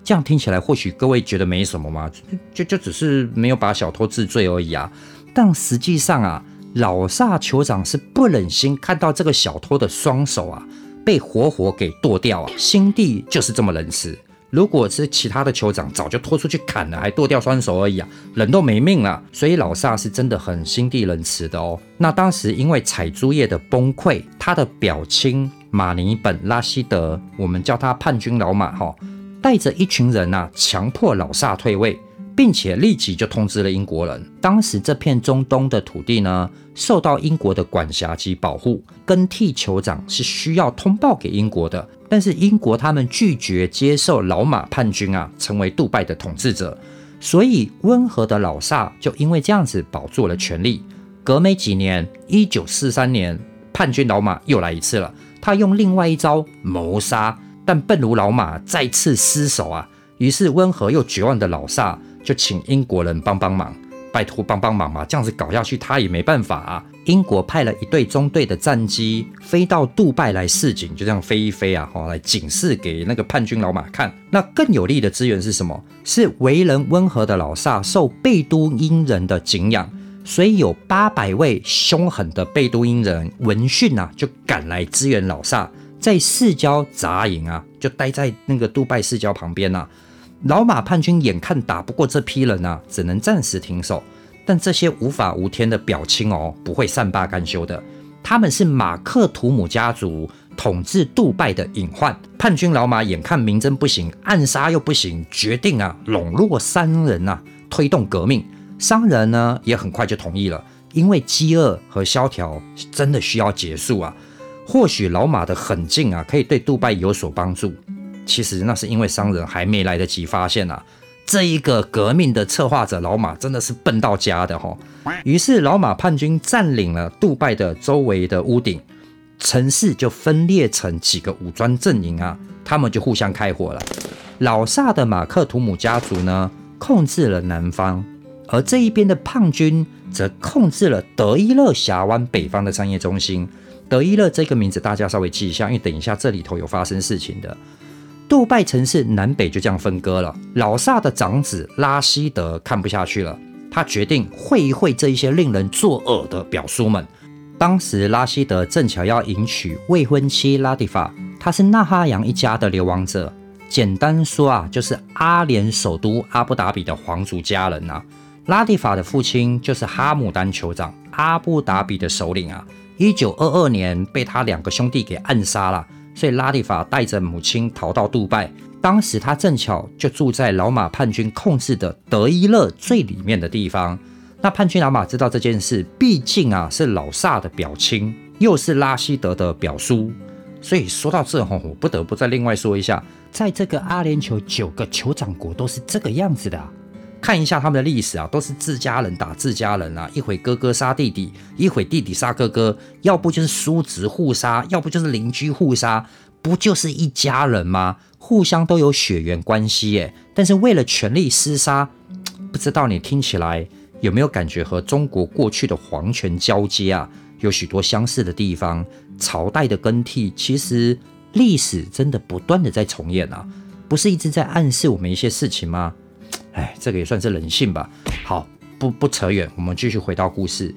这样听起来或许各位觉得没什么嘛，就就只是没有把小偷治罪而已啊。但实际上啊，老萨酋长是不忍心看到这个小偷的双手啊被活活给剁掉啊，心地就是这么仁慈。如果是其他的酋长，早就拖出去砍了，还剁掉双手而已啊，人都没命了。所以老萨是真的很心地仁慈的哦。那当时因为采珠业的崩溃，他的表亲马尼本拉希德，我们叫他叛军老马哈，带着一群人呐，强迫老萨退位。并且立即就通知了英国人。当时这片中东的土地呢，受到英国的管辖及保护，更替酋长是需要通报给英国的。但是英国他们拒绝接受老马叛军啊，成为杜拜的统治者。所以温和的老萨就因为这样子保住了权力。隔没几年，一九四三年，叛军老马又来一次了。他用另外一招谋杀，但笨如老马再次失手啊。于是温和又绝望的老萨。就请英国人帮帮忙，拜托帮帮忙嘛！这样子搞下去，他也没办法啊。英国派了一队中队的战机飞到杜拜来示警，就这样飞一飞啊，好来警示给那个叛军老马看。那更有力的资源是什么？是为人温和的老萨受贝都因人的敬仰，所以有八百位凶狠的贝都因人闻讯啊，就赶来支援老萨，在市郊扎营啊，就待在那个杜拜市郊旁边呐。老马叛军眼看打不过这批人啊，只能暂时停手。但这些无法无天的表亲哦，不会善罢甘休的。他们是马克图姆家族统治杜拜的隐患。叛军老马眼看明争不行，暗杀又不行，决定啊笼络商人啊，推动革命。商人呢也很快就同意了，因为饥饿和萧条真的需要结束啊。或许老马的狠劲啊，可以对杜拜有所帮助。其实那是因为商人还没来得及发现啊，这一个革命的策划者老马真的是笨到家的哈。于是老马叛军占领了杜拜的周围的屋顶，城市就分裂成几个武装阵营啊，他们就互相开火了。老萨的马克图姆家族呢，控制了南方，而这一边的叛军则控制了德伊勒峡湾北方的商业中心。德伊勒这个名字大家稍微记一下，因为等一下这里头有发生事情的。杜拜城市南北就这样分割了。老萨的长子拉希德看不下去了，他决定会一会这一些令人作呕的表叔们。当时拉希德正巧要迎娶未婚妻拉蒂法，她是纳哈扬一家的流亡者。简单说啊，就是阿联首都阿布达比的皇族家人啊。拉蒂法的父亲就是哈姆丹酋长，阿布达比的首领啊。一九二二年被他两个兄弟给暗杀了。所以拉蒂法带着母亲逃到杜拜，当时他正巧就住在老马叛军控制的德伊勒最里面的地方。那叛军老马知道这件事，毕竟啊是老萨的表亲，又是拉希德的表叔，所以说到这吼，我不得不再另外说一下，在这个阿联酋九个酋长国都是这个样子的。看一下他们的历史啊，都是自家人打自家人啊，一会哥哥杀弟弟，一会弟弟杀哥哥，要不就是叔侄互杀，要不就是邻居互杀，不就是一家人吗？互相都有血缘关系耶。但是为了权力厮杀，不知道你听起来有没有感觉和中国过去的皇权交接啊，有许多相似的地方？朝代的更替，其实历史真的不断的在重演啊，不是一直在暗示我们一些事情吗？哎，这个也算是人性吧。好，不不扯远，我们继续回到故事。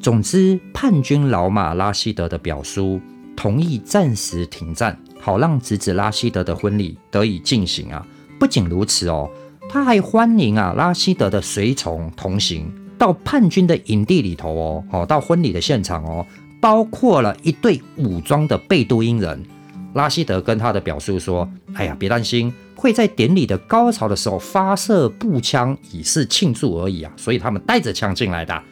总之，叛军老马拉希德的表叔同意暂时停战，好让侄子拉希德的婚礼得以进行啊。不仅如此哦，他还欢迎啊拉希德的随从同行到叛军的营地里头哦，哦，到婚礼的现场哦，包括了一队武装的贝都因人。拉希德跟他的表叔说：“哎呀，别担心。”会在典礼的高潮的时候发射步枪，以示庆祝而已啊！所以他们带着枪进来的。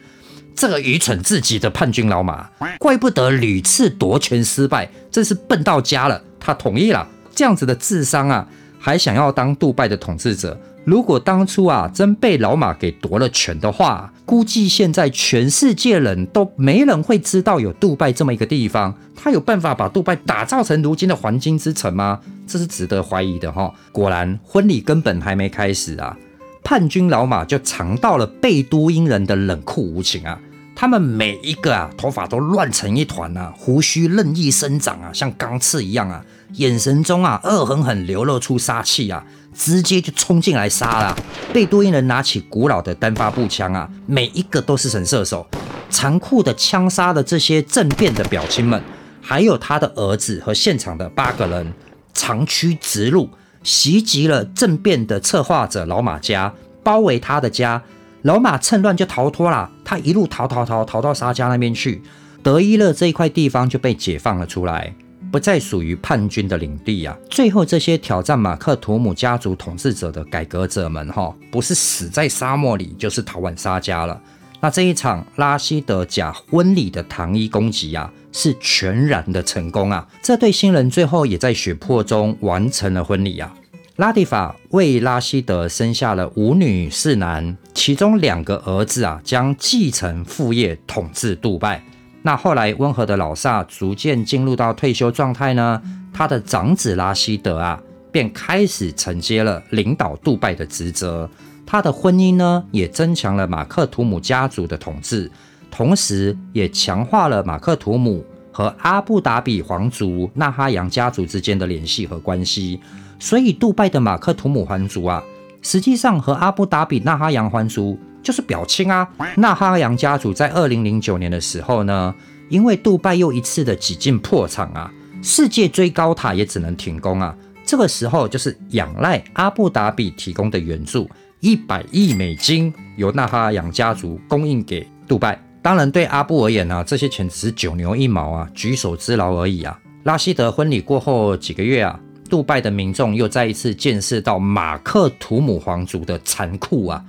这个愚蠢至极的叛军老马，怪不得屡次夺权失败，真是笨到家了。他同意了，这样子的智商啊，还想要当杜拜的统治者。如果当初啊，真被老马给夺了权的话，估计现在全世界人都没人会知道有杜拜这么一个地方。他有办法把杜拜打造成如今的黄金之城吗？这是值得怀疑的哈。果然，婚礼根本还没开始啊，叛军老马就尝到了贝都因人的冷酷无情啊。他们每一个啊，头发都乱成一团啊，胡须任意生长啊，像钢刺一样啊，眼神中啊，恶狠狠流露出杀气啊。直接就冲进来杀了，贝多因人拿起古老的单发步枪啊，每一个都是神射手，残酷的枪杀了这些政变的表亲们，还有他的儿子和现场的八个人，长驱直入，袭击了政变的策划者老马家，包围他的家，老马趁乱就逃脱了，他一路逃逃逃逃到沙家那边去，德伊勒这一块地方就被解放了出来。不再属于叛军的领地啊！最后这些挑战马克图姆家族统治者的改革者们，哈，不是死在沙漠里，就是逃往沙加了。那这一场拉希德假婚礼的糖衣攻击啊，是全然的成功啊！这对新人最后也在血泊中完成了婚礼啊！拉蒂法为拉希德生下了五女四男，其中两个儿子啊，将继承父业，统治杜拜。那后来，温和的老萨逐渐进入到退休状态呢，他的长子拉希德啊，便开始承接了领导杜拜的职责。他的婚姻呢，也增强了马克图姆家族的统治，同时也强化了马克图姆和阿布达比皇族纳哈扬家族之间的联系和关系。所以，杜拜的马克图姆皇族啊，实际上和阿布达比纳哈扬皇族。就是表亲啊！纳哈扬家族在二零零九年的时候呢，因为杜拜又一次的几近破产啊，世界最高塔也只能停工啊。这个时候就是仰赖阿布达比提供的援助，一百亿美金由纳哈扬家族供应给杜拜。当然，对阿布而言呢，这些钱只是九牛一毛啊，举手之劳而已啊。拉希德婚礼过后几个月啊，杜拜的民众又再一次见识到马克图姆皇族的残酷啊。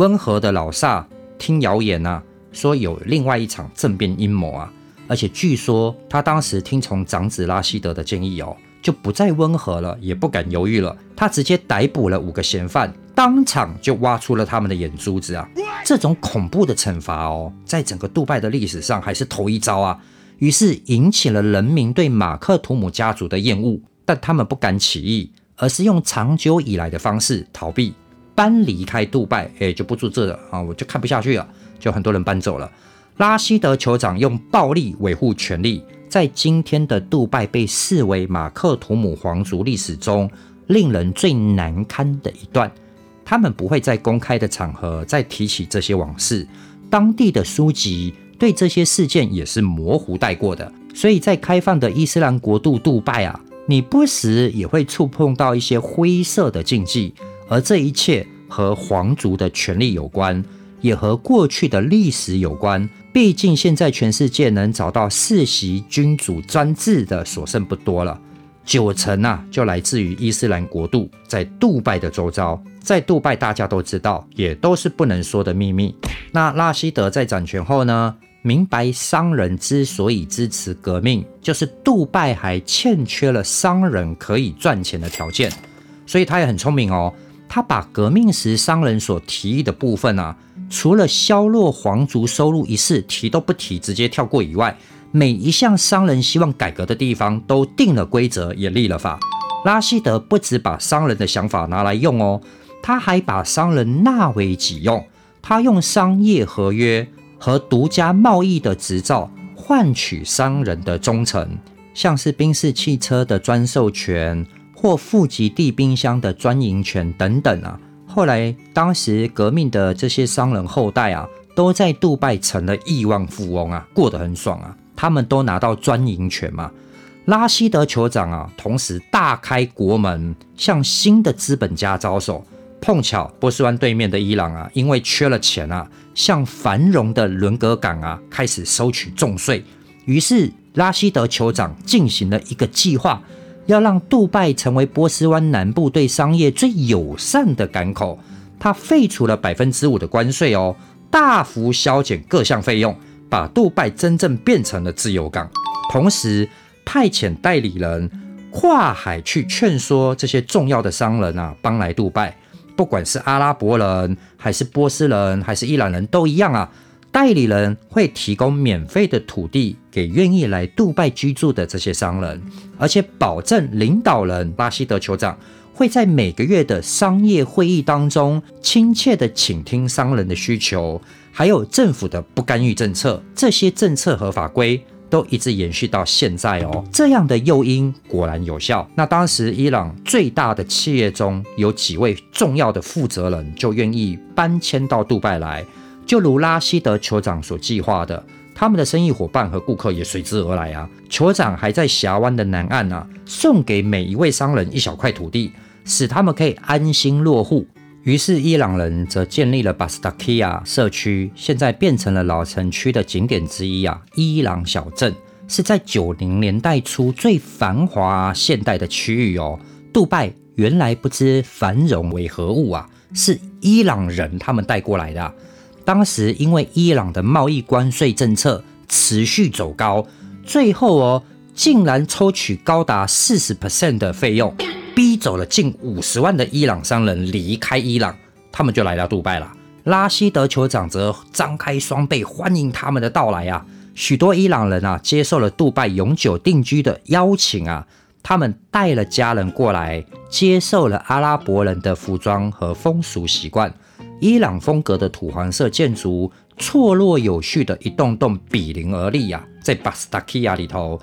温和的老萨听谣言啊，说有另外一场政变阴谋啊，而且据说他当时听从长子拉希德的建议哦，就不再温和了，也不敢犹豫了，他直接逮捕了五个嫌犯，当场就挖出了他们的眼珠子啊！这种恐怖的惩罚哦，在整个杜拜的历史上还是头一遭啊！于是引起了人民对马克图姆家族的厌恶，但他们不敢起义，而是用长久以来的方式逃避。搬离开杜拜，哎，就不住这了啊！我就看不下去了，就很多人搬走了。拉希德酋长用暴力维护权力，在今天的杜拜被视为马克图姆皇族历史中令人最难堪的一段。他们不会在公开的场合再提起这些往事，当地的书籍对这些事件也是模糊带过的。所以在开放的伊斯兰国度杜拜啊，你不时也会触碰到一些灰色的禁忌。而这一切和皇族的权力有关，也和过去的历史有关。毕竟现在全世界能找到世袭君主专制的所剩不多了，九成啊就来自于伊斯兰国度，在杜拜的周遭。在杜拜，大家都知道，也都是不能说的秘密。那拉希德在掌权后呢，明白商人之所以支持革命，就是杜拜还欠缺了商人可以赚钱的条件，所以他也很聪明哦。他把革命时商人所提议的部分啊，除了削弱皇族收入一事提都不提，直接跳过以外，每一项商人希望改革的地方都定了规则，也立了法。拉希德不止把商人的想法拿来用哦，他还把商人纳为己用。他用商业合约和独家贸易的执照换取商人的忠诚，像是宾士汽车的专授权或富吉地冰箱的专营权等等啊。后来，当时革命的这些商人后代啊，都在杜拜成了亿万富翁啊，过得很爽啊。他们都拿到专营权嘛。拉希德酋长啊，同时大开国门，向新的资本家招手。碰巧波斯湾对面的伊朗啊，因为缺了钱啊，向繁荣的伦格港啊开始收取重税。于是拉希德酋长进行了一个计划，要让杜拜成为波斯湾南部对商业最友善的港口。他废除了百分之五的关税哦，大幅削减各项费用，把杜拜真正变成了自由港。同时派遣代理人跨海去劝说这些重要的商人啊，帮来杜拜。不管是阿拉伯人，还是波斯人，还是伊朗人都一样啊。代理人会提供免费的土地给愿意来杜拜居住的这些商人，而且保证领导人拉希德酋长会在每个月的商业会议当中亲切的倾听商人的需求，还有政府的不干预政策，这些政策和法规。都一直延续到现在哦，这样的诱因果然有效。那当时伊朗最大的企业中有几位重要的负责人就愿意搬迁到杜拜来，就如拉希德酋长所计划的，他们的生意伙伴和顾客也随之而来啊。酋长还在峡湾的南岸啊，送给每一位商人一小块土地，使他们可以安心落户。于是，伊朗人则建立了巴斯塔基亚社区，现在变成了老城区的景点之一啊。伊朗小镇是在九零年代初最繁华现代的区域哦。杜拜原来不知繁荣为何物啊，是伊朗人他们带过来的。当时因为伊朗的贸易关税政策持续走高，最后哦，竟然抽取高达四十 percent 的费用。逼走了近五十万的伊朗商人离开伊朗，他们就来到杜拜了。拉希德酋长则张开双臂欢迎他们的到来啊！许多伊朗人啊接受了杜拜永久定居的邀请啊，他们带了家人过来，接受了阿拉伯人的服装和风俗习惯。伊朗风格的土黄色建筑错落有序的一栋栋比邻而立啊，在巴斯塔基亚里头，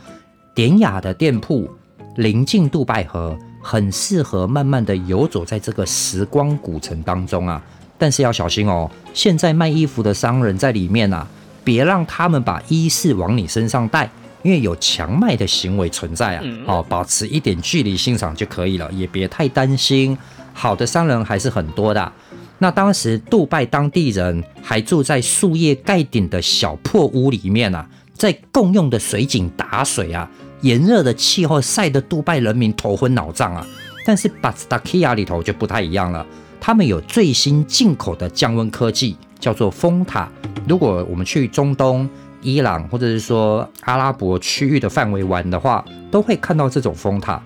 典雅的店铺临近杜拜河。很适合慢慢的游走在这个时光古城当中啊，但是要小心哦。现在卖衣服的商人在里面啊，别让他们把衣饰往你身上带，因为有强卖的行为存在啊。哦，保持一点距离欣赏就可以了，也别太担心。好的商人还是很多的。那当时杜拜当地人还住在树叶盖顶的小破屋里面啊，在共用的水井打水啊。炎热的气候晒得杜拜人民头昏脑胀啊！但是巴斯达基亚里头就不太一样了，他们有最新进口的降温科技，叫做风塔。如果我们去中东、伊朗或者是说阿拉伯区域的范围玩的话，都会看到这种风塔。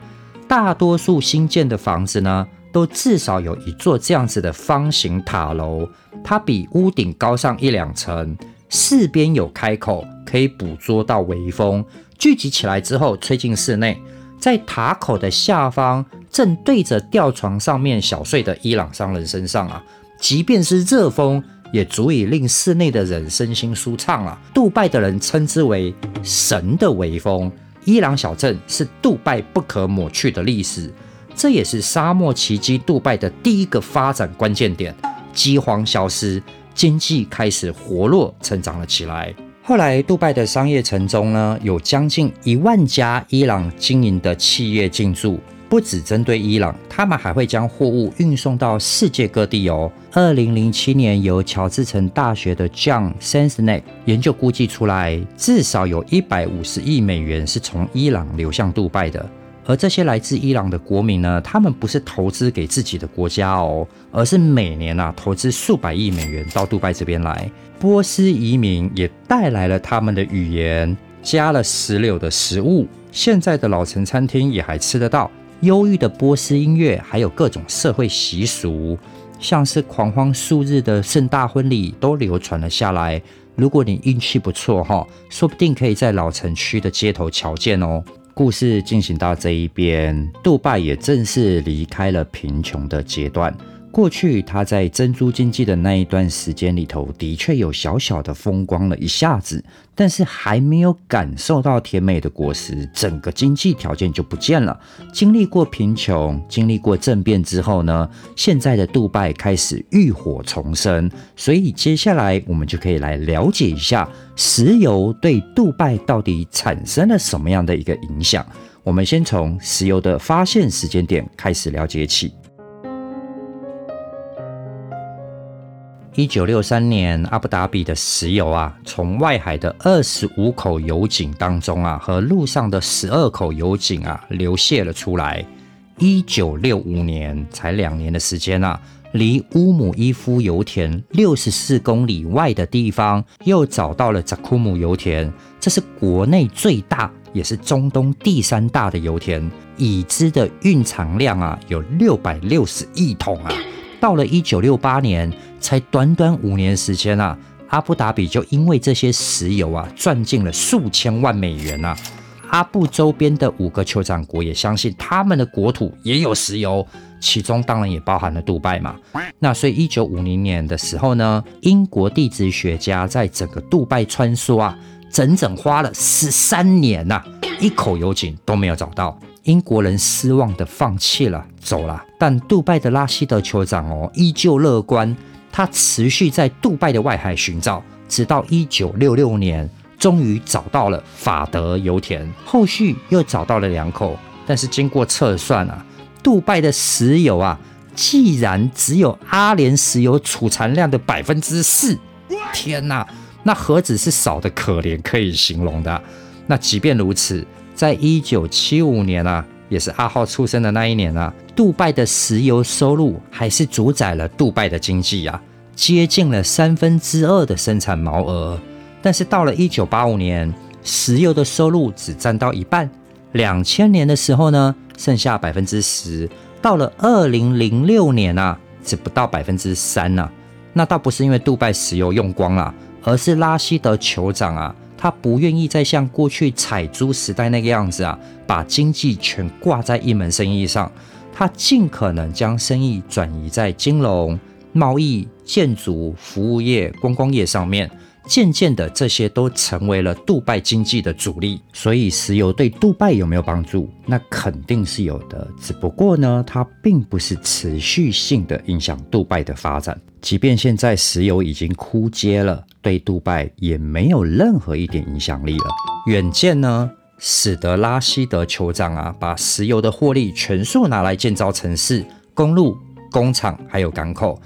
大多数新建的房子呢，都至少有一座这样子的方形塔楼，它比屋顶高上一两层，四边有开口，可以捕捉到微风。聚集起来之后，吹进室内，在塔口的下方，正对着吊床上面小睡的伊朗商人身上啊，即便是热风，也足以令室内的人身心舒畅啊。杜拜的人称之为“神的微风”。伊朗小镇是杜拜不可抹去的历史，这也是沙漠奇迹杜拜的第一个发展关键点。饥荒消失，经济开始活络成长了起来。后来，杜拜的商业城中呢，有将近一万家伊朗经营的企业进驻，不只针对伊朗，他们还会将货物运送到世界各地哦。二零零七年，由乔治城大学的 John Sensnek 研究估计出来，至少有一百五十亿美元是从伊朗流向杜拜的。而这些来自伊朗的国民呢，他们不是投资给自己的国家哦，而是每年啊投资数百亿美元到杜拜这边来。波斯移民也带来了他们的语言，加了石榴的食物，现在的老城餐厅也还吃得到。忧郁的波斯音乐，还有各种社会习俗，像是狂欢数日的盛大婚礼，都流传了下来。如果你运气不错哈，说不定可以在老城区的街头瞧见哦。故事进行到这一边，杜拜也正式离开了贫穷的阶段。过去他在珍珠经济的那一段时间里头，的确有小小的风光了一下子，但是还没有感受到甜美的果实，整个经济条件就不见了。经历过贫穷，经历过政变之后呢，现在的杜拜开始浴火重生。所以接下来我们就可以来了解一下石油对杜拜到底产生了什么样的一个影响。我们先从石油的发现时间点开始了解起。一九六三年，阿布达比的石油啊，从外海的二十五口油井当中啊，和陆上的十二口油井啊，流泄了出来。一九六五年，才两年的时间啊，离乌姆伊夫油田六十四公里外的地方，又找到了扎库姆油田。这是国内最大，也是中东第三大的油田，已知的蕴藏量啊，有六百六十亿桶啊。到了一九六八年，才短短五年时间啊，阿布达比就因为这些石油啊，赚进了数千万美元啊。阿布周边的五个酋长国也相信他们的国土也有石油，其中当然也包含了杜拜嘛。那所以一九五零年的时候呢，英国地质学家在整个杜拜穿梭啊，整整花了十三年呐，一口油井都没有找到。英国人失望的放弃了，走了。但杜拜的拉希德酋长哦，依旧乐观。他持续在杜拜的外海寻找，直到一九六六年，终于找到了法德油田。后续又找到了两口，但是经过测算啊，杜拜的石油啊，既然只有阿联石油储藏量的百分之四，天哪，那何止是少的可怜可以形容的？那即便如此。在一九七五年啊，也是阿浩出生的那一年啊，杜拜的石油收入还是主宰了杜拜的经济啊，接近了三分之二的生产毛额。但是到了一九八五年，石油的收入只占到一半。两千年的时候呢，剩下百分之十。到了二零零六年啊，只不到百分之三呢。那倒不是因为杜拜石油用光了，而是拉希德酋长啊。他不愿意再像过去采租时代那个样子啊，把经济全挂在一门生意上。他尽可能将生意转移在金融、贸易、建筑、服务业、观光业上面。渐渐的，这些都成为了杜拜经济的主力。所以，石油对杜拜有没有帮助？那肯定是有的。只不过呢，它并不是持续性的影响杜拜的发展。即便现在石油已经枯竭了，对杜拜也没有任何一点影响力了。远见呢，使得拉希德酋长啊，把石油的获利全数拿来建造城市、公路、工厂，还有港口。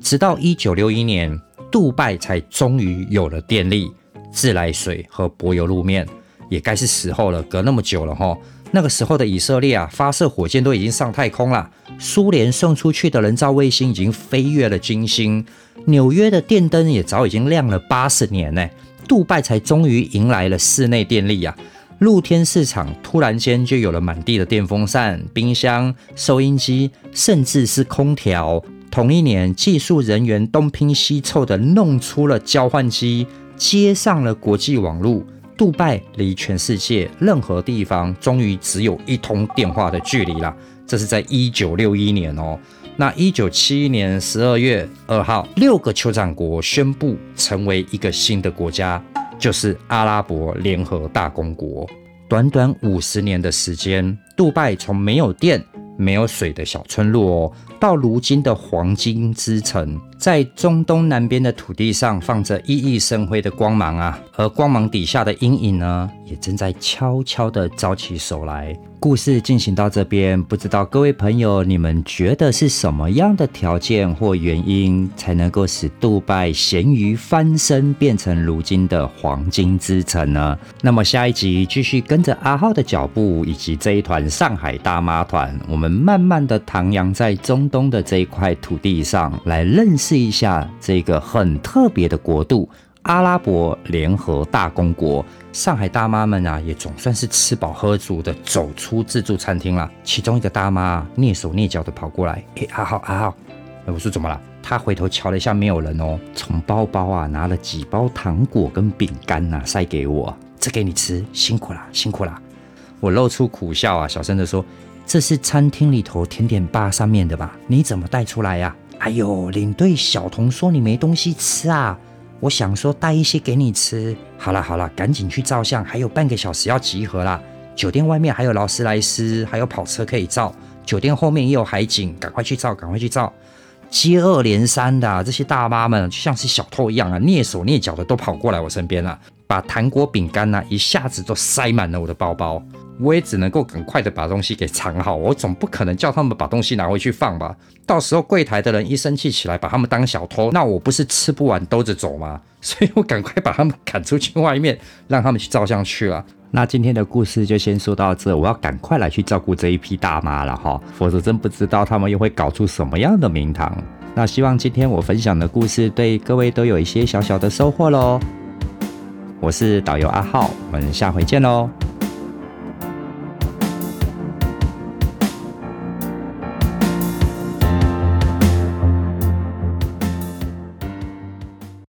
直到一九六一年。杜拜才终于有了电力、自来水和柏油路面，也该是时候了。隔那么久了哈，那个时候的以色列啊，发射火箭都已经上太空了，苏联送出去的人造卫星已经飞越了金星，纽约的电灯也早已经亮了八十年呢。杜拜才终于迎来了室内电力啊，露天市场突然间就有了满地的电风扇、冰箱、收音机，甚至是空调。同一年，技术人员东拼西凑的弄出了交换机，接上了国际网络。杜拜离全世界任何地方终于只有一通电话的距离了。这是在一九六一年哦。那一九七一年十二月二号，六个酋长国宣布成为一个新的国家，就是阿拉伯联合大公国。短短五十年的时间，杜拜从没有电。没有水的小村落哦，到如今的黄金之城，在中东南边的土地上放着熠熠生辉的光芒啊，而光芒底下的阴影呢，也正在悄悄地招起手来。故事进行到这边，不知道各位朋友，你们觉得是什么样的条件或原因，才能够使杜拜咸鱼翻身变成如今的黄金之城呢？那么下一集继续跟着阿浩的脚步，以及这一团上海大妈团，我们慢慢的徜徉在中东的这一块土地上，来认识一下这个很特别的国度。阿拉伯联合大公国，上海大妈们啊，也总算是吃饱喝足的走出自助餐厅了。其中一个大妈蹑手蹑脚的跑过来，哎，阿浩阿浩，我说怎么了？她回头瞧了一下，没有人哦，从包包啊拿了几包糖果跟饼干呐，塞给我，这给你吃，辛苦啦，辛苦啦。我露出苦笑啊，小声的说，这是餐厅里头甜点吧上面的吧？你怎么带出来呀？哎呦，领队小童说你没东西吃啊。我想说带一些给你吃。好了好了，赶紧去照相，还有半个小时要集合啦。酒店外面还有劳斯莱斯，还有跑车可以照。酒店后面也有海景，赶快去照，赶快去照。接二连三的这些大妈们就像是小偷一样啊，蹑手蹑脚的都跑过来我身边了，把糖果饼干呢一下子都塞满了我的包包。我也只能够赶快的把东西给藏好，我总不可能叫他们把东西拿回去放吧？到时候柜台的人一生气起来，把他们当小偷，那我不是吃不完兜着走吗？所以我赶快把他们赶出去外面，让他们去照相去了。那今天的故事就先说到这，我要赶快来去照顾这一批大妈了哈，否则真不知道他们又会搞出什么样的名堂。那希望今天我分享的故事对各位都有一些小小的收获喽。我是导游阿浩，我们下回见喽。